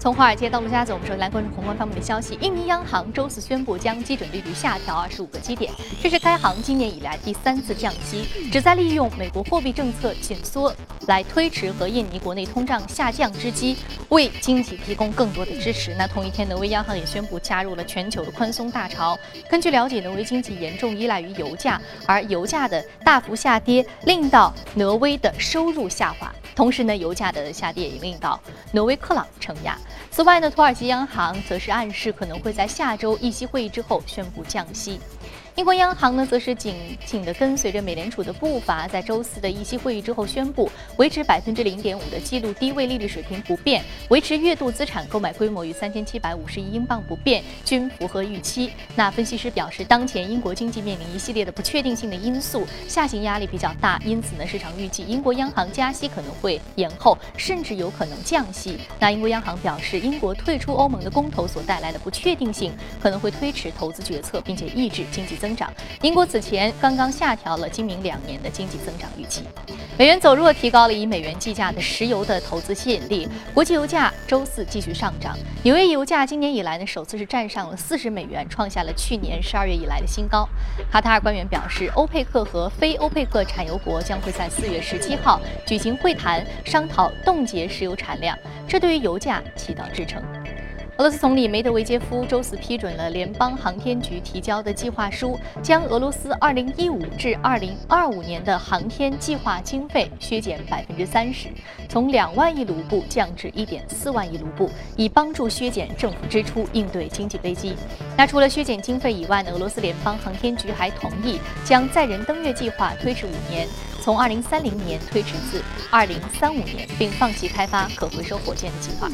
从华尔街到陆家嘴，我们首先来关注宏观方面的消息。印尼央行周四宣布将基准利率下调二十五个基点，这是该行今年以来第三次降息，旨在利用美国货币政策紧缩来推迟和印尼国内通胀下降之机，为经济提供更多的支持。那同一天，挪威央行也宣布加入了全球的宽松大潮。根据了解，挪威经济严重依赖于油价，而油价的大幅下跌令到挪威的收入下滑。同时呢，油价的下跌也令到挪威克朗承压。此外呢，土耳其央行则是暗示可能会在下周议息会议之后宣布降息。英国央行呢，则是紧紧地跟随着美联储的步伐，在周四的议息会议之后宣布维持百分之零点五的记录低位利率水平不变，维持月度资产购买规模与三千七百五十亿英镑不变，均符合预期。那分析师表示，当前英国经济面临一系列的不确定性的因素，下行压力比较大，因此呢，市场预计英国央行加息可能会延后，甚至有可能降息。那英国央行表示，英国退出欧盟的公投所带来的不确定性可能会推迟投资决策，并且抑制经济增。增长。英国此前刚刚下调了今明两年的经济增长预期。美元走弱，提高了以美元计价的石油的投资吸引力。国际油价周四继续上涨。纽约油价今年以来呢，首次是站上了四十美元，创下了去年十二月以来的新高。卡塔尔官员表示，欧佩克和非欧佩克产油国将会在四月十七号举行会谈，商讨冻结石油产量，这对于油价起到支撑。俄罗斯总理梅德韦杰夫周四批准了联邦航天局提交的计划书，将俄罗斯2015至2025年的航天计划经费削减百分之三十，从两万亿卢布降至一点四万亿卢布，以帮助削减政府支出，应对经济危机。那除了削减经费以外呢？俄罗斯联邦航天局还同意将载人登月计划推迟五年，从2030年推迟至2035年，并放弃开发可回收火箭的计划。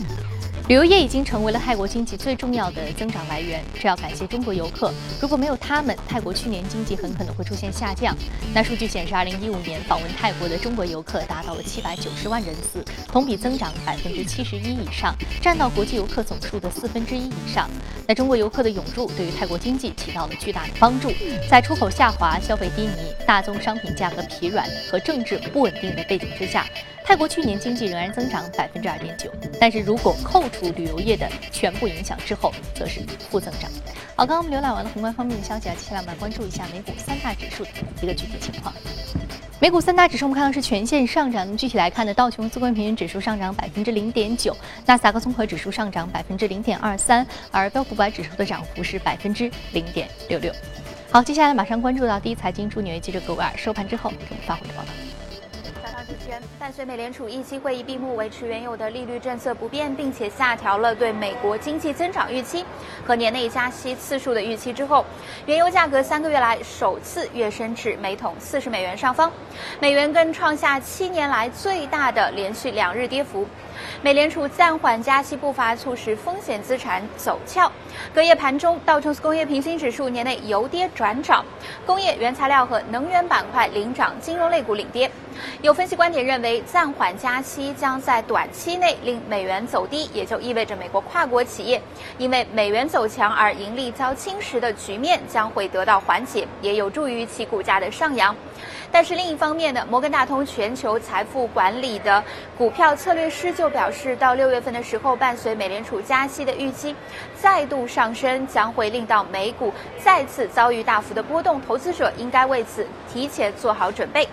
旅游业已经成为了泰国经济最重要的增长来源，这要感谢中国游客。如果没有他们，泰国去年经济很可能会出现下降。那数据显示，二零一五年访问泰国的中国游客达到了七百九十万人次，同比增长百分之七十一以上，占到国际游客总数的四分之一以上。那中国游客的涌入对于泰国经济起到了巨大的帮助。在出口下滑、消费低迷、大宗商品价格疲软和政治不稳定的背景之下。泰国去年经济仍然增长百分之二点九，但是如果扣除旅游业的全部影响之后，则是负增长。好，刚刚我们浏览完了宏观方面的消息啊，接下来我们来关注一下美股三大指数的一个具体情况。美股三大指数我们看到是全线上涨，那么具体来看呢，道琼斯工业平均指数上涨百分之零点九，纳斯达克综合指数上涨百分之零点二三，而标普五百指数的涨幅是百分之零点六六。好，接下来马上关注到第一财经驻纽约记者葛维尔收盘之后给我们发回的报道。伴随美联储议息会议闭幕，维持原有的利率政策不变，并且下调了对美国经济增长预期和年内加息次数的预期之后，原油价格三个月来首次跃升至每桶四十美元上方，美元更创下七年来最大的连续两日跌幅。美联储暂缓加息步伐，促使风险资产走俏。隔夜盘中，道琼斯工业平均指数年内由跌转涨，工业、原材料和能源板块领涨，金融类股领跌。有分析观点认为，暂缓加息将在短期内令美元走低，也就意味着美国跨国企业因为美元走强而盈利遭侵蚀的局面将会得到缓解，也有助于其股价的上扬。但是另一方面呢，摩根大通全球财富管理的股票策略师就就表示，到六月份的时候，伴随美联储加息的预期再度上升，将会令到美股再次遭遇大幅的波动，投资者应该为此提前做好准备。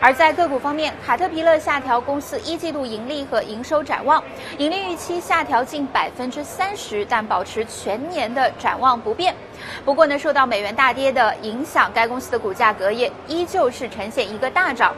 而在个股方面，卡特彼勒下调公司一季度盈利和营收展望，盈利预期下调近百分之三十，但保持全年的展望不变。不过呢，受到美元大跌的影响，该公司的股价隔夜依旧是呈现一个大涨。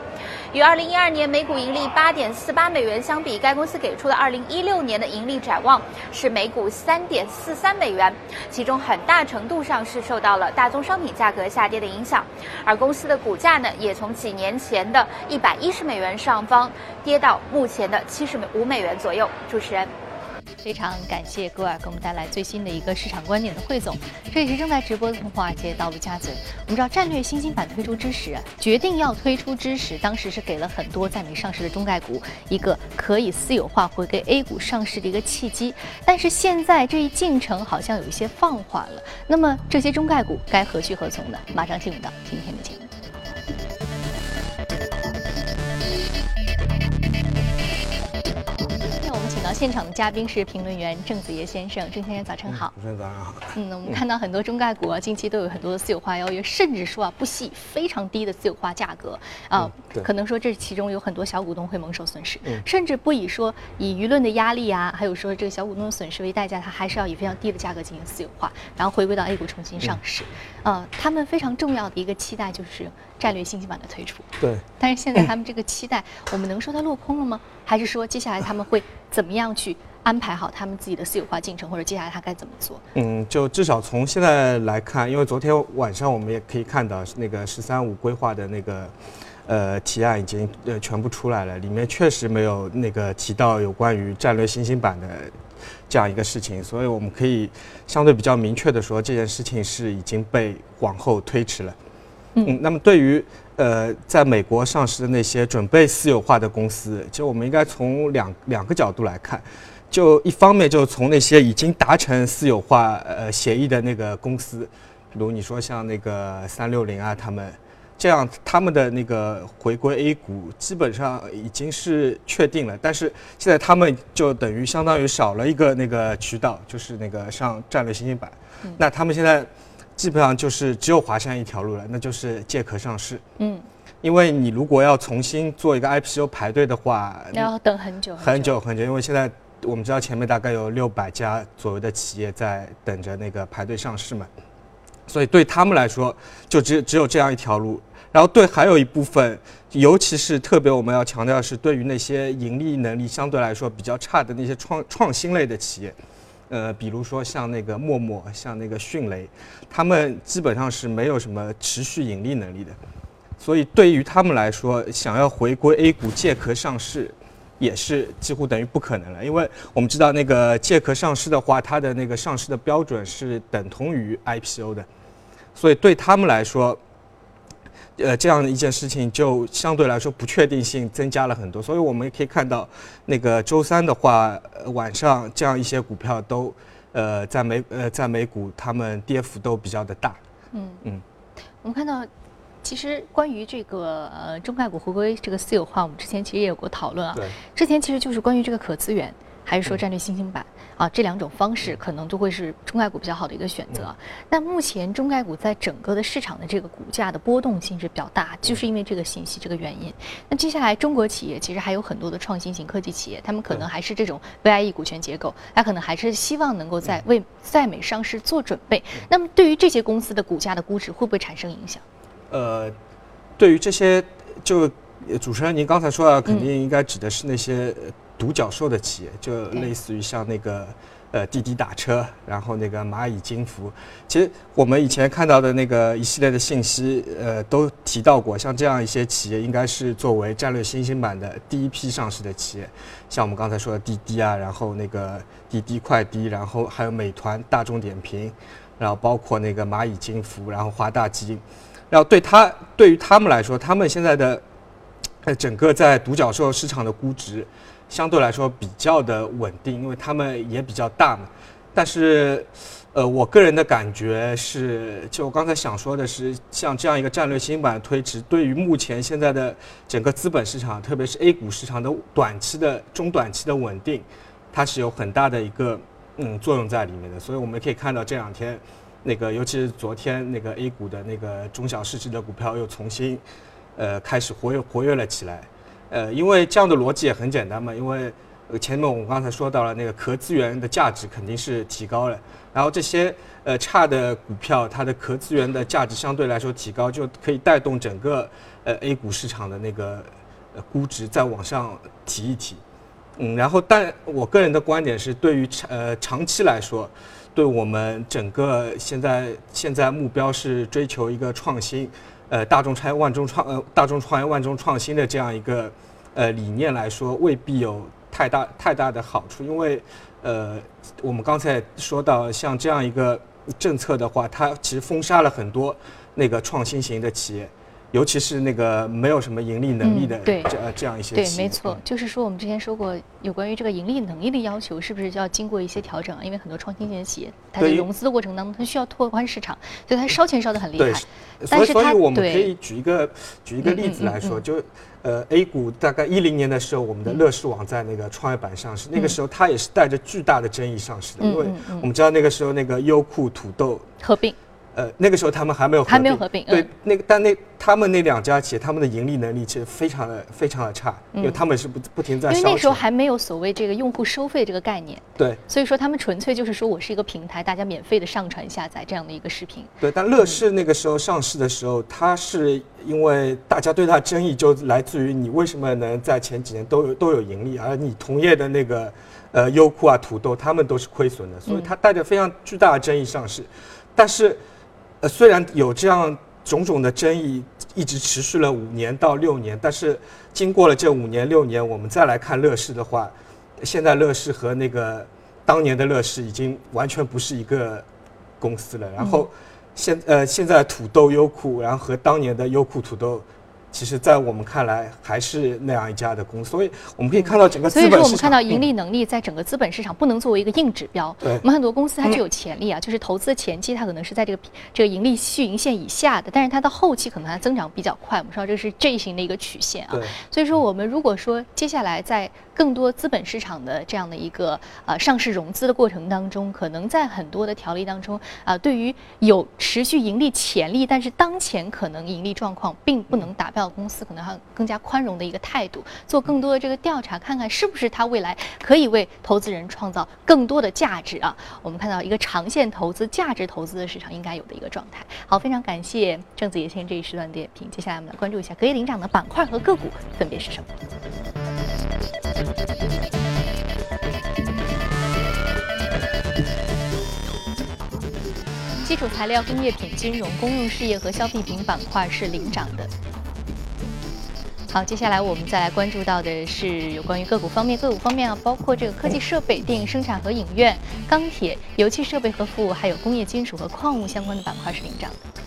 与二零一二年每股盈利八点四八美元相比，该公司给出的二零一六年的盈利展望是每股三点四三美元，其中很大程度上是受到了大宗商品价格下跌的影响。而公司的股价呢，也从几年前的一百一十美元上方跌到目前的七十五美元左右。主持人。非常感谢戈尔给我们带来最新的一个市场观点的汇总。这里是正在直播的从华尔街到陆家嘴。我们知道战略新兴板推出之时，决定要推出之时，当时是给了很多在美上市的中概股一个可以私有化回归 A 股上市的一个契机。但是现在这一进程好像有一些放缓了。那么这些中概股该何去何从呢？马上进入到今天的节目。现场的嘉宾是评论员郑子爷先生，郑先生早晨好。主持人早上好。嗯，我们 看到很多中概股啊，近期都有很多的私有化邀约，甚至说啊不惜非常低的私有化价格啊，可能说这其中有很多小股东会蒙受损失，甚至不以说以舆论的压力啊，还有说这个小股东的损失为代价，他还是要以非常低的价格进行私有化，然后回归到 A 股重新上市。呃，他们非常重要的一个期待就是战略信息版的推出。对。但是现在他们这个期待，我们能说它落空了吗？还是说接下来他们会怎么样去安排好他们自己的私有化进程，或者接下来他该怎么做？嗯，就至少从现在来看，因为昨天晚上我们也可以看到那个“十三五”规划的那个呃提案已经呃全部出来了，里面确实没有那个提到有关于战略新兴版的这样一个事情，所以我们可以相对比较明确的说，这件事情是已经被往后推迟了。嗯，那么对于。呃，在美国上市的那些准备私有化的公司，其实我们应该从两两个角度来看，就一方面就从那些已经达成私有化呃协议的那个公司，比如你说像那个三六零啊，他们这样他们的那个回归 A 股基本上已经是确定了，但是现在他们就等于相当于少了一个那个渠道，就是那个上战略新兴板，那他们现在。基本上就是只有华山一条路了，那就是借壳上市。嗯，因为你如果要重新做一个 IPO 排队的话，要等很久很久很久。因为现在我们知道前面大概有六百家左右的企业在等着那个排队上市嘛，所以对他们来说就只只有这样一条路。然后对还有一部分，尤其是特别我们要强调的是，对于那些盈利能力相对来说比较差的那些创创新类的企业。呃，比如说像那个陌陌，像那个迅雷，他们基本上是没有什么持续盈利能力的，所以对于他们来说，想要回归 A 股借壳上市，也是几乎等于不可能了。因为我们知道那个借壳上市的话，它的那个上市的标准是等同于 IPO 的，所以对他们来说。呃，这样的一件事情就相对来说不确定性增加了很多，所以我们也可以看到，那个周三的话，呃晚上这样一些股票都，呃，在美呃在美股，他们跌幅都比较的大。嗯嗯，我们看到，其实关于这个呃中概股回归这个私有化，我们之前其实也有过讨论啊。对。之前其实就是关于这个可资源。还是说战略新兴板啊，这两种方式可能都会是中概股比较好的一个选择。那目前中概股在整个的市场的这个股价的波动性是比较大，就是因为这个信息这个原因。那接下来中国企业其实还有很多的创新型科技企业，他们可能还是这种 VIE 股权结构，他可能还是希望能够在为在美上市做准备。那么对于这些公司的股价的估值会不会产生影响？呃，对于这些，就主持人您刚才说的，肯定应该指的是那些。独角兽的企业，就类似于像那个呃滴滴打车，然后那个蚂蚁金服。其实我们以前看到的那个一系列的信息，呃，都提到过，像这样一些企业，应该是作为战略新兴版的第一批上市的企业。像我们刚才说的滴滴啊，然后那个滴滴快滴，然后还有美团、大众点评，然后包括那个蚂蚁金服，然后华大基因。然后对他对于他们来说，他们现在的呃整个在独角兽市场的估值。相对来说比较的稳定，因为他们也比较大嘛。但是，呃，我个人的感觉是，就我刚才想说的是，像这样一个战略新版推迟，对于目前现在的整个资本市场，特别是 A 股市场的短期的、中短期的稳定，它是有很大的一个嗯作用在里面的。所以我们可以看到这两天，那个尤其是昨天那个 A 股的那个中小市值的股票又重新，呃，开始活跃活跃了起来。呃，因为这样的逻辑也很简单嘛，因为前面我们刚才说到了那个壳资源的价值肯定是提高了，然后这些呃差的股票，它的壳资源的价值相对来说提高，就可以带动整个呃 A 股市场的那个估值再往上提一提。嗯，然后但我个人的观点是，对于长呃长期来说，对我们整个现在现在目标是追求一个创新。呃，大众创业万众创呃，大众创业万众创新的这样一个呃理念来说，未必有太大太大的好处，因为呃，我们刚才说到像这样一个政策的话，它其实封杀了很多那个创新型的企业，尤其是那个没有什么盈利能力的嗯对。这呃这样一些对，企业。没错，就是说我们之前说过，有关于这个盈利能力的要求，是不是就要经过一些调整啊？因为很多创新型的企业，它在融资的过程当中，它需要拓宽市场，所以它烧钱烧得很厉对害。，所以所以我们可以举一个举一个嗯例子来说，嗯嗯。嗯就呃 A 股大概一零年的时候，我们的乐视网在那个创业板上市，那个时候它也是带着巨大的争议上市的，因为我们知道那个时候那个优酷、土豆。合并，呃，那个时候他们还没有合并还没有合并对嗯，那个但那他们那两家企业，他们的盈利能力其实非常的非常的差，因为嗯他们是不不停在因为。那时候还没有所谓这个用户收费这个概念，对所以说他们纯粹就是说我是一个平台，大家免费的上传下载这样的一个视频。对，但乐视那个时候上市的时候，它是因为大家对它争议就来自于你为什么能在前几年都有都有盈利，而你同业的那个呃优酷啊、土豆他们都是亏损的，所以嗯它带着非常巨大的争议上市。但是，呃，虽然有这样种种的争议一直持续了五年到六年，但是经过了这五年六年，我们再来看乐视的话，现在乐视和那个当年的乐视已经完全不是一个公司了。然后现呃现在土豆优酷，然后和当年的优酷土豆。其实，在我们看来，还是那样一家的公司，所以我们可以看到整个资所以说。我们看到盈嗯利能力在整个资本市场不能作为一个硬指标。对我们很多公司它具有潜力啊，就是投资的前期它可能是在这个这个盈利续盈线以下的，但是它到后期可能它增长比较快。我们说这是 J 型的一个曲线啊。对所以说，我们如果说接下来在更多资本市场的这样的一个呃上市融资的过程当中，可能在很多的条例当中啊、对于有持续盈利潜力，但是当前可能盈利状况并不能达标到公司，可能还有更加宽容的一个态度，做更多的这个调查，看看是不是它未来可以为投资人创造更多的价值啊。我们看到一个长线投资、价值投资的市场应该有的一个状态。好，非常感谢郑子怡先生这一时段点评。接下来我们来关注一下隔夜领涨的板块和个股分别是什么。基础材料、工业品、金融、公用事业和消费品板块是领涨的。好，接下来我们再来关注到的是有关于个股方面，个股方面啊，包括这个科技设备、电影生产和影院、钢铁、油气设备和服务，还有工业金属和矿物相关的板块是领涨的。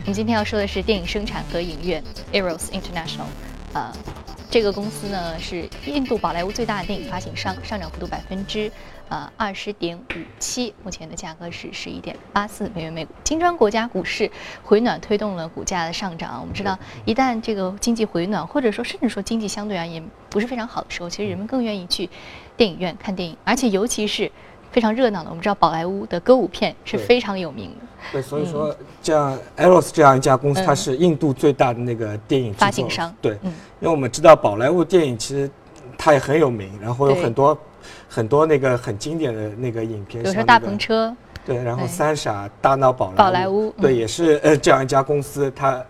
我们今天要说的是电影生产和影院 Eros International，呃，这个公司呢是印度宝莱坞最大的电影发行商，上涨幅度百分之呃二十点五七，目前的价格是十一点八四美元每股。金砖国家股市回暖推动了股价的上涨。我们知道，一旦这个经济回暖，或者说甚至说经济相对而言不是非常好的时候，其实人们更愿意去电影院看电影，而且尤其是非常热闹的。我们知道宝莱坞的歌舞片是非常有名的。对，所以说这样 Eros 这样一家公司，嗯它是印度最大的那个电影发行商对，嗯因为我们知道宝莱坞电影其实它也很有名，然后有很多很多那个很经典的那个影片，比如说大篷车，对，然后三傻、大闹宝莱宝莱坞对，嗯也是呃这样一家公司，它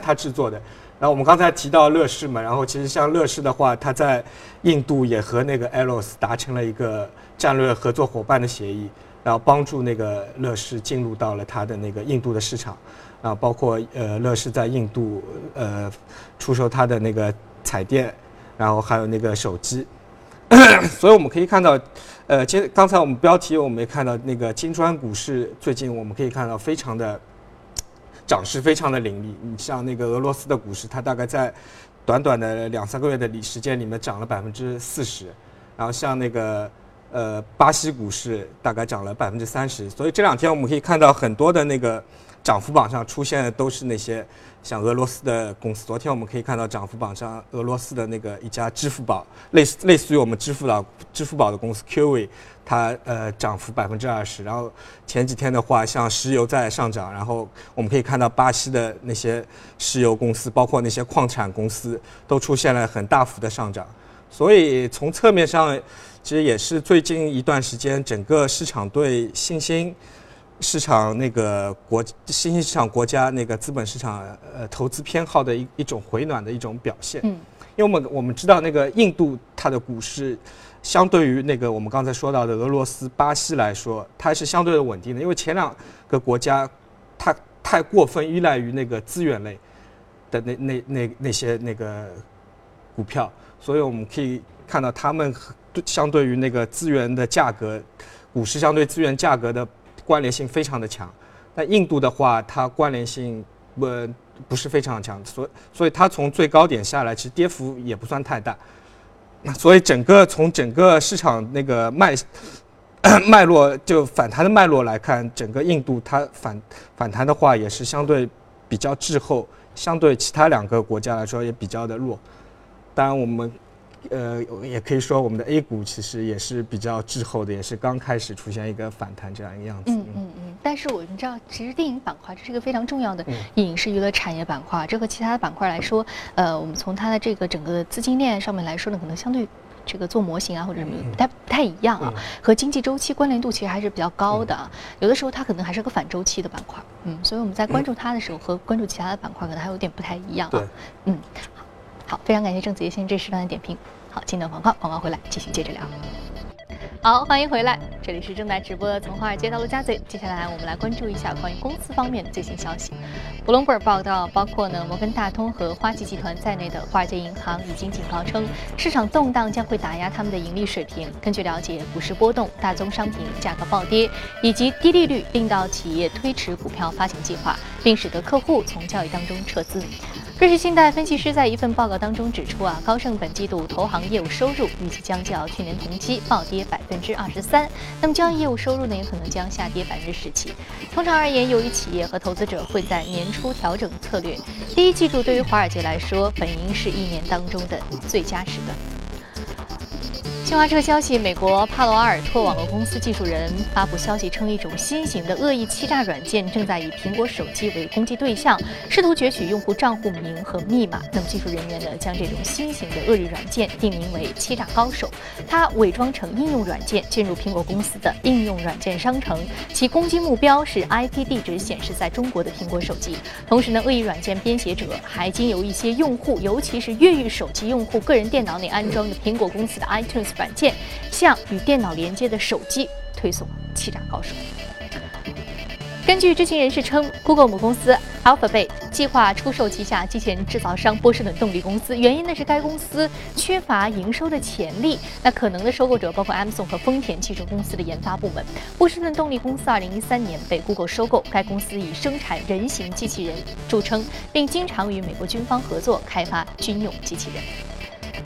它制作的。然后我们刚才提到乐视嘛，然后其实像乐视的话，它在印度也和那个 Eros 达成了一个战略合作伙伴的协议，然后帮助那个乐视进入到了它的那个印度的市场，然后包括呃乐视在印度呃出售它的那个彩电，然后还有那个手机。所以我们可以看到，呃，其实刚才我们标题我们也看到那个金砖股市最近我们可以看到非常的涨势非常的凌厉。你像那个俄罗斯的股市，它大概在短短的两三个月的里时间里面涨了百分之四十，然后像那个呃巴西股市大概涨了百分之三十。所以这两天我们可以看到很多的那个涨幅榜上出现的都是那些像俄罗斯的公司。昨天我们可以看到涨幅榜上俄罗斯的那个一家支付宝，类似类似于我们支付宝支付宝的公司 QV，它呃涨幅百分之二十。然后前几天的话，像石油在上涨，然后我们可以看到巴西的那些石油公司，包括那些矿产公司，都出现了很大幅的上涨。所以从侧面上，其实也是最近一段时间整个市场对新兴市场那个国新兴市场国家那个资本市场呃投资偏好的一一种回暖的一种表现。嗯，因为我们我们知道那个印度它的股市，相对于那个我们刚才说到的俄罗斯、巴西来说，它是相对的稳定的。因为前两个国家，它太过分依赖于那个资源类的那那那那些那个股票，所以我们可以看到他们相对于那个资源的价格，股市相对资源价格的关联性非常的强。那印度的话，它关联性呃不是非常强，所所以它从最高点下来，其实跌幅也不算太大。所以整个从整个市场那个脉 脉络就反弹的脉络来看，整个印度它反反弹的话也是相对比较滞后，相对其他两个国家来说也比较的弱。当然我们。呃，也可以说我们的 A 股其实也是比较滞后的，也是刚开始出现一个反弹这样一个样子。嗯嗯嗯。但是我们知道，其实电影板块这是一个非常重要的影视娱乐产业板块。这和其他的板块来说，呃，我们从它的这个整个资金链上面来说呢，可能相对这个做模型啊或者什么不太不太一样啊，和经济周期关联度其实还是比较高的。有的时候它可能还是个反周期的板块。嗯，所以我们在关注它的时候和关注其他的板块可能还有点不太一样。啊。嗯。好，非常感谢郑子先生这时段的点评。好，进段广告，广告回来继续接着聊。好，欢迎回来，这里是正在直播的从华尔街到陆家嘴。接下来我们来关注一下关于公司方面的最新消息。布隆伯尔报道，包括呢摩根大通和花旗集团在内的华尔街银行已经警告称，市场动荡将会打压他们的盈利水平。根据了解，股市波动、大宗商品价格暴跌以及低利率令到企业推迟股票发行计划，并使得客户从交易当中撤资。瑞士信贷分析师在一份报告当中指出，啊，高盛本季度投行业务收入预计将较去年同期暴跌百分之二十三，那么交易业务收入呢，也可能将下跌百分之十七。通常而言，由于企业和投资者会在年初调整策略，第一季度对于华尔街来说，本应是一年当中的最佳时段。新华社消息，美国帕罗阿尔托网络公司技术人发布消息称，一种新型的恶意欺诈软件正在以苹果手机为攻击对象，试图攫取用户账户名和密码。那么，技术人员呢，将这种新型的恶意软件定名为“欺诈高手”。它伪装成应用软件，进入苹果公司的应用软件商城，其攻击目标是 IP 地址显示在中国的苹果手机。同时呢，恶意软件编写者还经由一些用户，尤其是越狱手机用户个人电脑内安装的苹果公司的 iTunes。软件向与电脑连接的手机推送欺诈高手。根据知情人士称，Google 母公司 Alphabet 计划出售旗下机器人制造商波士顿动力公司，原因呢是该公司缺乏营收的潜力。那可能的收购者包括 Amazon 和丰田汽车公司的研发部门。波士顿动力公司2013年被 Google 收购，该公司以生产人形机器人著称，并经常与美国军方合作开发军用机器人。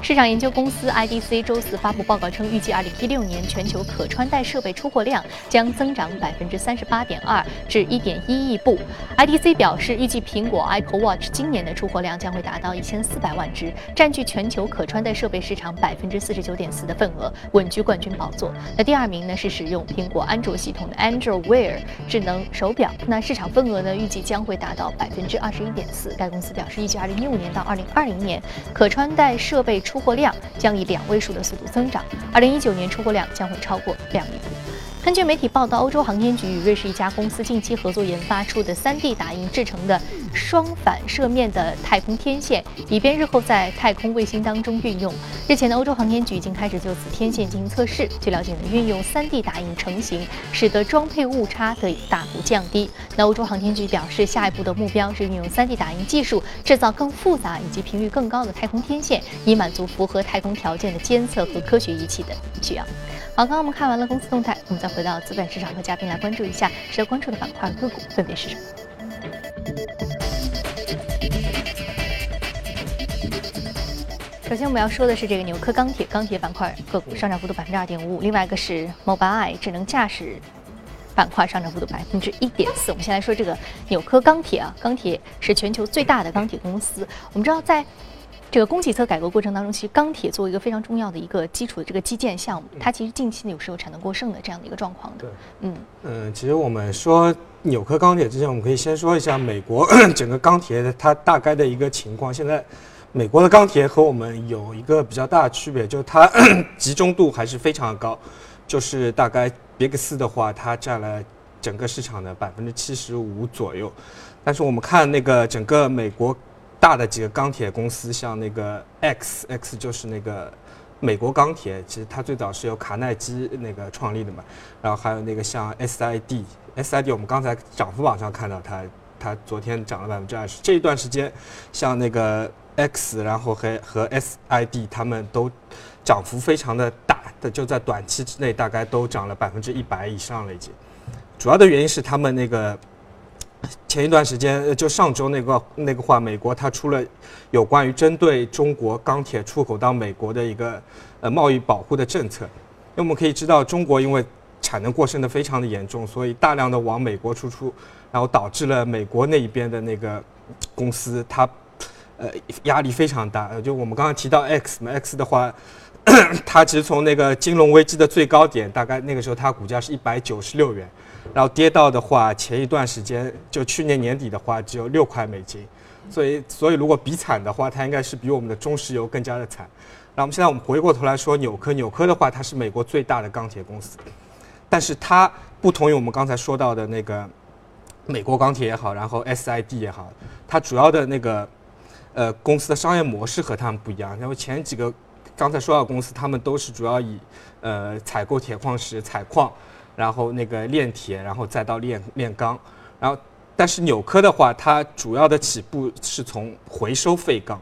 市场研究公司 IDC 周四发布报告称，预计2016年全球可穿戴设备出货量将增长38.2%至1.1亿部。IDC 表示，预计苹果 Apple Watch 今年的出货量将会达到1400万只，占据全球可穿戴设备市场49.4%的份额，稳居冠军宝座。那第二名呢是使用苹果安卓系统的 Android Wear 智能手表，那市场份额呢预计将会达到21.4%。该公司表示，预计2015年到2020年可穿戴设备出出货量将以两位数的速度增长，二零一九年出货量将会超过两亿部。根据媒体报道，欧洲航天局与瑞士一家公司近期合作研发出的 3D 打印制成的双反射面的太空天线，以便日后在太空卫星当中运用。日前的欧洲航天局已经开始就此天线进行测试。据了解呢，运用 3D 打印成型，使得装配误差得以大幅降低。那欧洲航天局表示，下一步的目标是运用 3D 打印技术制造更复杂以及频率更高的太空天线，以满足符合太空条件的监测和科学仪器的需要。好，刚刚我们看完了公司动态，我们再回到资本市场和嘉宾来关注一下值得关注的板块个股分别是什么。首先我们要说的是这个纽科钢铁钢铁板块个股上涨幅度百分之二点五五，另外一个是 Mobile 智能驾驶板块上涨幅度百分之一点四。我们先来说这个纽科钢铁啊，钢铁是全球最大的钢铁公司，我们知道在。这个供给侧改革过程当中，其实钢铁作为一个非常重要的一个基础的这个基建项目，它其实近期呢有时候产能过剩的这样的一个状况的。对，嗯嗯，其实我们说纽科钢铁之前，我们可以先说一下美国 整个钢铁它大概的一个情况。现在美国的钢铁和我们有一个比较大的区别，就是它 集中度还是非常的高，就是大概 Big 四的话，它占了整个市场的百分之七十五左右。但是我们看那个整个美国。大的几个钢铁公司，像那个 X X 就是那个美国钢铁，其实它最早是由卡耐基那个创立的嘛。然后还有那个像 SID SID，我们刚才涨幅榜上看到它，它昨天涨了百分之二十。这一段时间，像那个 X，然后和和 SID，他们都涨幅非常的大，的就在短期之内大概都涨了百分之一百以上了已经。主要的原因是他们那个。前一段时间，就上周那个那个话，美国它出了有关于针对中国钢铁出口到美国的一个呃贸易保护的政策。因为我们可以知道，中国因为产能过剩的非常的严重，所以大量的往美国输出，然后导致了美国那一边的那个公司它呃压力非常大。就我们刚刚提到 X 嘛，X 的话。它其实从那个金融危机的最高点，大概那个时候它股价是一百九十六元，然后跌到的话，前一段时间就去年年底的话只有六块美金，所以所以如果比惨的话，它应该是比我们的中石油更加的惨。那我们现在我们回过头来说纽科，纽科的话它是美国最大的钢铁公司，但是它不同于我们刚才说到的那个美国钢铁也好，然后 SID 也好，它主要的那个呃公司的商业模式和他们不一样，然后前几个。刚才说到公司，他们都是主要以呃采购铁矿石、采矿，然后那个炼铁，然后再到炼炼钢，然后但是纽科的话，它主要的起步是从回收废钢，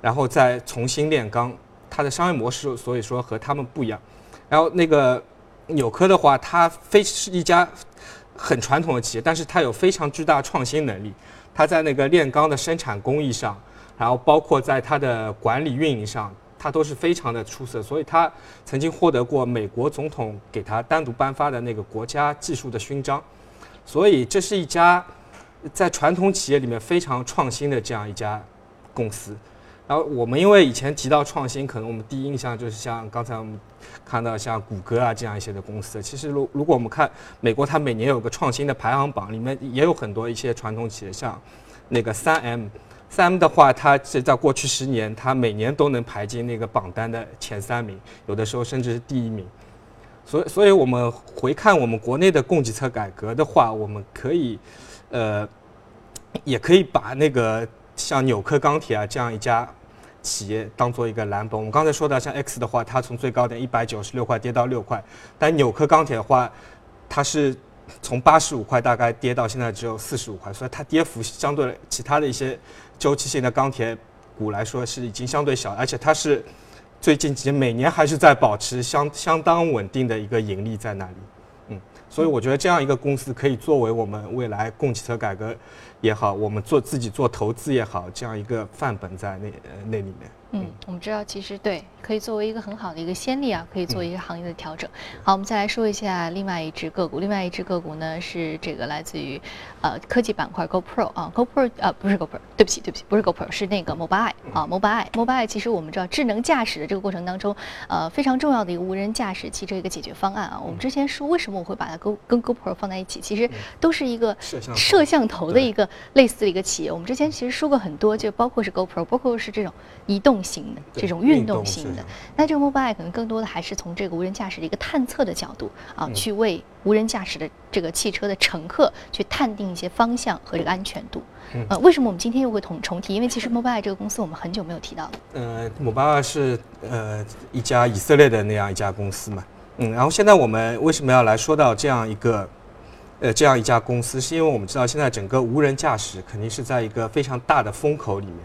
然后再重新炼钢，它的商业模式所以说和他们不一样。然后那个纽科的话，它非是一家很传统的企业，但是它有非常巨大创新能力，它在那个炼钢的生产工艺上，然后包括在它的管理运营上。他都是非常的出色，所以他曾经获得过美国总统给他单独颁发的那个国家技术的勋章，所以这是一家在传统企业里面非常创新的这样一家公司。然后我们因为以前提到创新，可能我们第一印象就是像刚才我们看到像谷歌啊这样一些的公司。其实如如果我们看美国，它每年有个创新的排行榜，里面也有很多一些传统企业，像那个三 M。三的话，它是在过去十年，它每年都能排进那个榜单的前三名，有的时候甚至是第一名。所以，所以我们回看我们国内的供给侧改革的话，我们可以，呃，也可以把那个像纽科钢铁啊这样一家企业当做一个蓝本。我们刚才说到像 X 的话，它从最高点一百九十六块跌到六块，但纽科钢铁的话，它是。从八十五块大概跌到现在只有四十五块，所以它跌幅相对其他的一些周期性的钢铁股来说是已经相对小，而且它是最近几年每年还是在保持相相当稳定的一个盈利在那里，嗯，所以我觉得这样一个公司可以作为我们未来供给侧改革也好，我们做自己做投资也好，这样一个范本在那呃那里面。嗯，我们知道其实对。可以作为一个很好的一个先例啊，可以做一个行业的调整。好，我们再来说一下另外一只个股。另外一只个股呢是这个来自于呃科技板块 GoPro 啊，GoPro 啊不是 GoPro，对不起对不起，不是 GoPro，是那个 Mobileye 啊，Mobileye Mobileye 其实我们知道智能驾驶的这个过程当中，呃非常重要的一个无人驾驶汽车一个解决方案啊。我们之前说为什么我会把它跟跟 GoPro 放在一起，其实都是一个摄像头的一个类似的一个企业。我们之前其实说过很多，就包括是 GoPro，包括是这种移动型的这种运动型的。那这个 Mobile 可能更多的还是从这个无人驾驶的一个探测的角度啊，去为无人驾驶的这个汽车的乘客去探定一些方向和这个安全度。呃，为什么我们今天又会重重提？因为其实 Mobile 这个公司我们很久没有提到了。呃，Mobile 是呃一家以色列的那样一家公司嘛。嗯，然后现在我们为什么要来说到这样一个呃这样一家公司？是因为我们知道现在整个无人驾驶肯定是在一个非常大的风口里面。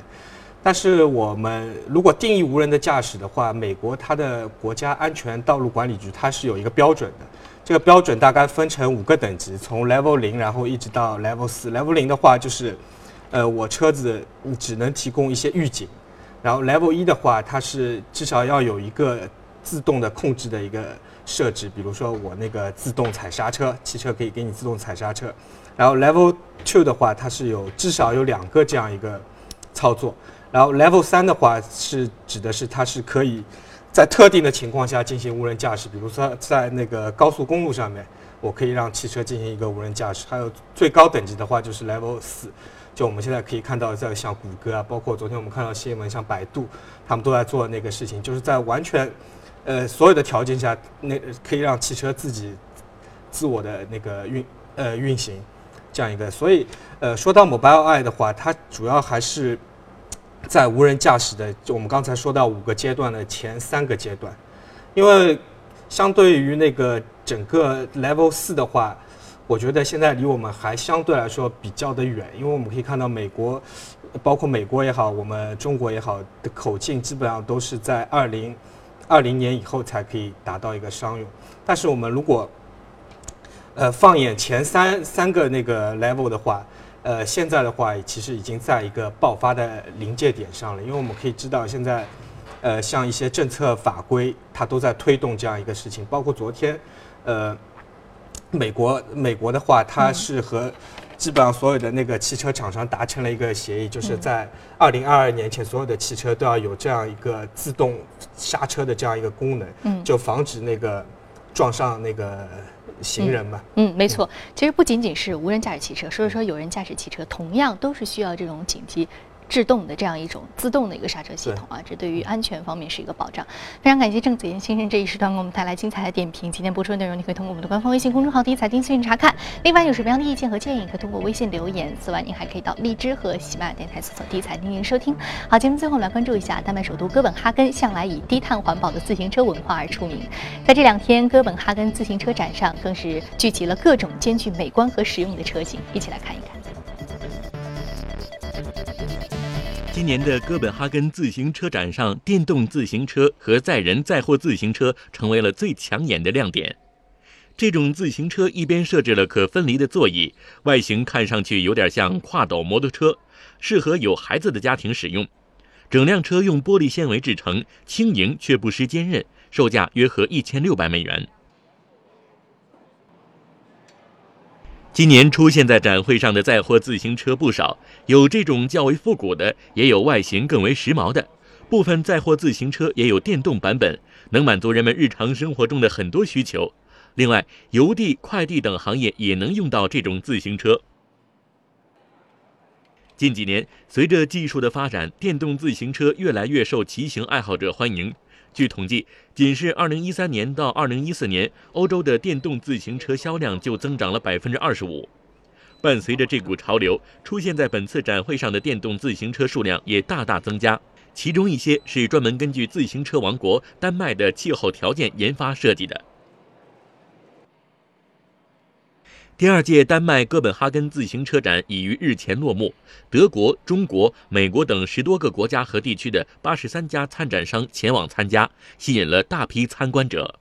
但是我们如果定义无人的驾驶的话，美国它的国家安全道路管理局它是有一个标准的，这个标准大概分成五个等级，从 Level 零然后一直到 Level 四。Level 零的话就是，呃，我车子只能提供一些预警，然后 Level 一的话，它是至少要有一个自动的控制的一个设置，比如说我那个自动踩刹车，汽车可以给你自动踩刹车。然后 Level two 的话，它是有至少有两个这样一个操作。然后 Level 三的话是指的是它是可以在特定的情况下进行无人驾驶，比如说在那个高速公路上面，我可以让汽车进行一个无人驾驶。还有最高等级的话就是 Level 四，就我们现在可以看到在像谷歌啊，包括昨天我们看到新闻像百度，他们都在做那个事情，就是在完全呃所有的条件下，那可以让汽车自己自我的那个运呃运行这样一个。所以呃说到 Mobileye 的话，它主要还是。在无人驾驶的，就我们刚才说到五个阶段的前三个阶段，因为相对于那个整个 Level 四的话，我觉得现在离我们还相对来说比较的远，因为我们可以看到美国，包括美国也好，我们中国也好的口径基本上都是在二零二零年以后才可以达到一个商用。但是我们如果呃放眼前三三个那个 Level 的话，呃，现在的话其实已经在一个爆发的临界点上了，因为我们可以知道现在，呃，像一些政策法规，它都在推动这样一个事情，包括昨天，呃，美国美国的话，它是和基本上所有的那个汽车厂商达成了一个协议，就是在二零二二年前，所有的汽车都要有这样一个自动刹车的这样一个功能，嗯，就防止那个撞上那个行人嘛。嗯，没错。其实不仅仅是无人驾驶汽车，所以说有人驾驶汽车同样都是需要这种紧急。制动的这样一种自动的一个刹车系统啊，这对于安全方面是一个保障。非常感谢郑子妍先生这一时段给我们带来精彩的点评。今天播出的内容，你可以通过我们的官方微信公众号“第一财经资讯”查看。另外，有什么样的意见和建议，可以通过微信留言。此外，您还可以到荔枝和喜马拉雅电台搜索“第一财经”进行收听。好，节目最后我们来关注一下，丹麦首都哥本哈根向来以低碳环保的自行车文化而出名。在这两天，哥本哈根自行车展上更是聚集了各种兼具美观和实用的车型，一起来看一看。今年的哥本哈根自行车展上，电动自行车和载人载货自行车成为了最抢眼的亮点。这种自行车一边设置了可分离的座椅，外形看上去有点像跨斗摩托车，适合有孩子的家庭使用。整辆车用玻璃纤维制成，轻盈却不失坚韧，售价约合一千六百美元。今年出现在展会上的载货自行车不少，有这种较为复古的，也有外形更为时髦的。部分载货自行车也有电动版本，能满足人们日常生活中的很多需求。另外，邮递、快递等行业也能用到这种自行车。近几年，随着技术的发展，电动自行车越来越受骑行爱好者欢迎。据统计，仅是2013年到2014年，欧洲的电动自行车销量就增长了25%。伴随着这股潮流，出现在本次展会上的电动自行车数量也大大增加，其中一些是专门根据自行车王国丹麦的气候条件研发设计的。第二届丹麦哥本哈根自行车展已于日前落幕。德国、中国、美国等十多个国家和地区的八十三家参展商前往参加，吸引了大批参观者。